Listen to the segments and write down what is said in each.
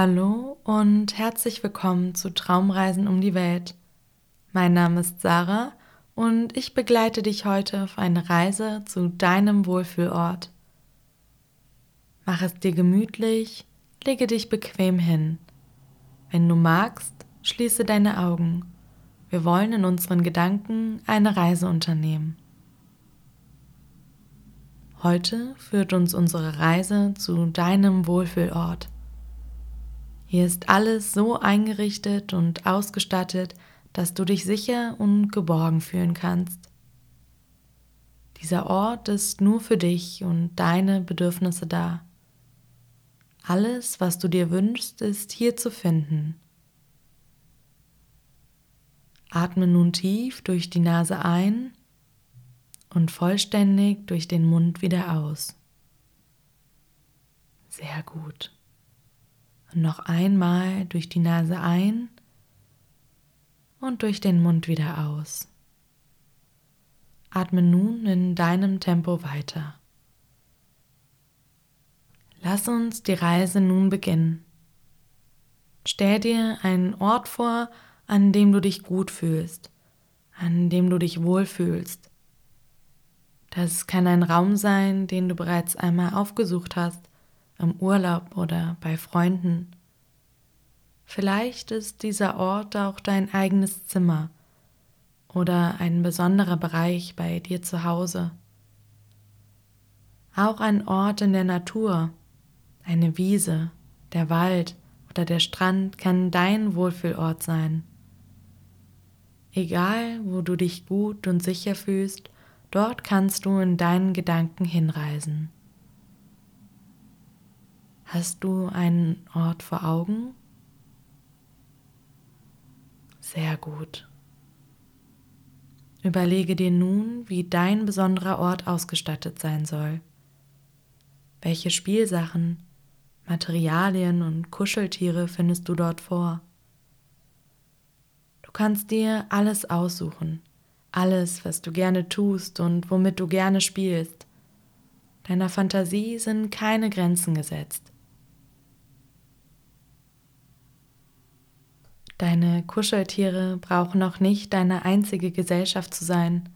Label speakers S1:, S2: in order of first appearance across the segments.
S1: Hallo und herzlich willkommen zu Traumreisen um die Welt. Mein Name ist Sarah und ich begleite dich heute auf eine Reise zu deinem Wohlfühlort. Mach es dir gemütlich, lege dich bequem hin. Wenn du magst, schließe deine Augen. Wir wollen in unseren Gedanken eine Reise unternehmen. Heute führt uns unsere Reise zu deinem Wohlfühlort. Hier ist alles so eingerichtet und ausgestattet, dass du dich sicher und geborgen fühlen kannst. Dieser Ort ist nur für dich und deine Bedürfnisse da. Alles, was du dir wünschst, ist hier zu finden. Atme nun tief durch die Nase ein und vollständig durch den Mund wieder aus. Sehr gut. Und noch einmal durch die Nase ein und durch den Mund wieder aus. Atme nun in deinem Tempo weiter. Lass uns die Reise nun beginnen. Stell dir einen Ort vor, an dem du dich gut fühlst, an dem du dich wohlfühlst. Das kann ein Raum sein, den du bereits einmal aufgesucht hast, im Urlaub oder bei Freunden. Vielleicht ist dieser Ort auch dein eigenes Zimmer oder ein besonderer Bereich bei dir zu Hause. Auch ein Ort in der Natur, eine Wiese, der Wald oder der Strand kann dein Wohlfühlort sein. Egal, wo du dich gut und sicher fühlst, dort kannst du in deinen Gedanken hinreisen. Hast du einen Ort vor Augen? Sehr gut. Überlege dir nun, wie dein besonderer Ort ausgestattet sein soll. Welche Spielsachen, Materialien und Kuscheltiere findest du dort vor? Du kannst dir alles aussuchen, alles, was du gerne tust und womit du gerne spielst. Deiner Fantasie sind keine Grenzen gesetzt. Deine Kuscheltiere brauchen auch nicht deine einzige Gesellschaft zu sein.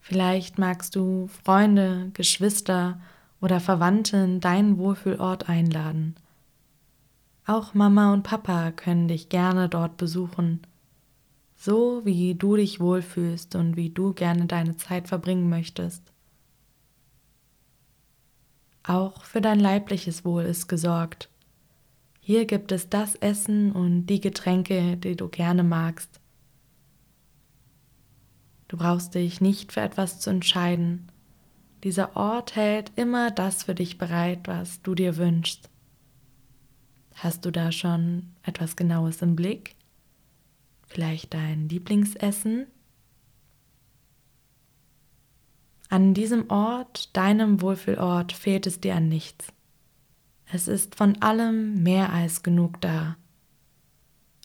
S1: Vielleicht magst du Freunde, Geschwister oder Verwandte in deinen Wohlfühlort einladen. Auch Mama und Papa können dich gerne dort besuchen, so wie du dich wohlfühlst und wie du gerne deine Zeit verbringen möchtest. Auch für dein leibliches Wohl ist gesorgt. Hier gibt es das Essen und die Getränke, die du gerne magst. Du brauchst dich nicht für etwas zu entscheiden. Dieser Ort hält immer das für dich bereit, was du dir wünschst. Hast du da schon etwas Genaues im Blick? Vielleicht dein Lieblingsessen? An diesem Ort, deinem Wohlfühlort, fehlt es dir an nichts. Es ist von allem mehr als genug da.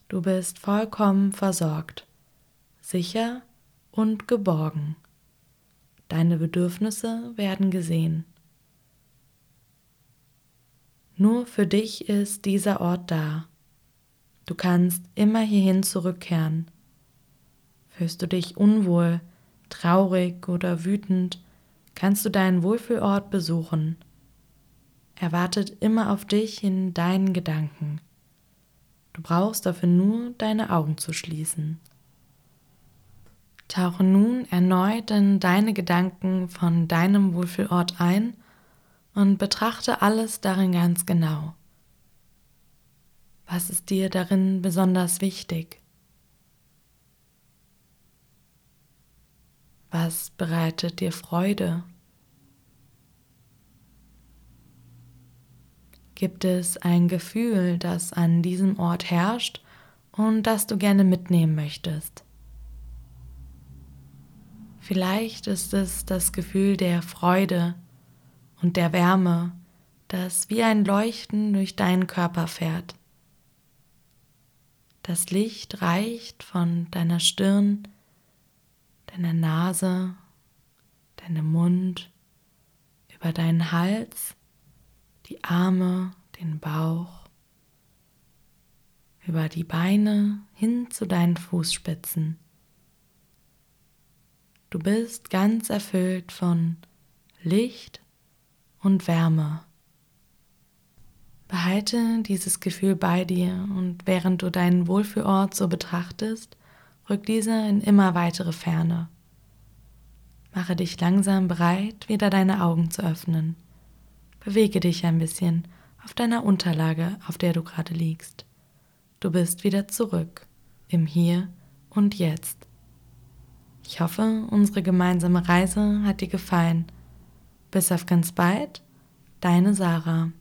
S1: Du bist vollkommen versorgt, sicher und geborgen. Deine Bedürfnisse werden gesehen. Nur für dich ist dieser Ort da. Du kannst immer hierhin zurückkehren. Fühlst du dich unwohl, traurig oder wütend, kannst du deinen Wohlfühlort besuchen er wartet immer auf dich in deinen Gedanken. Du brauchst dafür nur deine Augen zu schließen. Tauche nun erneut in deine Gedanken von deinem Wohlfühlort ein und betrachte alles darin ganz genau. Was ist dir darin besonders wichtig? Was bereitet dir Freude? Gibt es ein Gefühl, das an diesem Ort herrscht und das du gerne mitnehmen möchtest? Vielleicht ist es das Gefühl der Freude und der Wärme, das wie ein Leuchten durch deinen Körper fährt. Das Licht reicht von deiner Stirn, deiner Nase, deinem Mund, über deinen Hals die Arme, den Bauch, über die Beine hin zu deinen Fußspitzen. Du bist ganz erfüllt von Licht und Wärme. Behalte dieses Gefühl bei dir und während du deinen Wohlfühlort so betrachtest, rückt dieser in immer weitere Ferne. Mache dich langsam bereit, wieder deine Augen zu öffnen. Bewege dich ein bisschen auf deiner Unterlage, auf der du gerade liegst. Du bist wieder zurück im Hier und Jetzt. Ich hoffe, unsere gemeinsame Reise hat dir gefallen. Bis auf ganz bald, deine Sarah.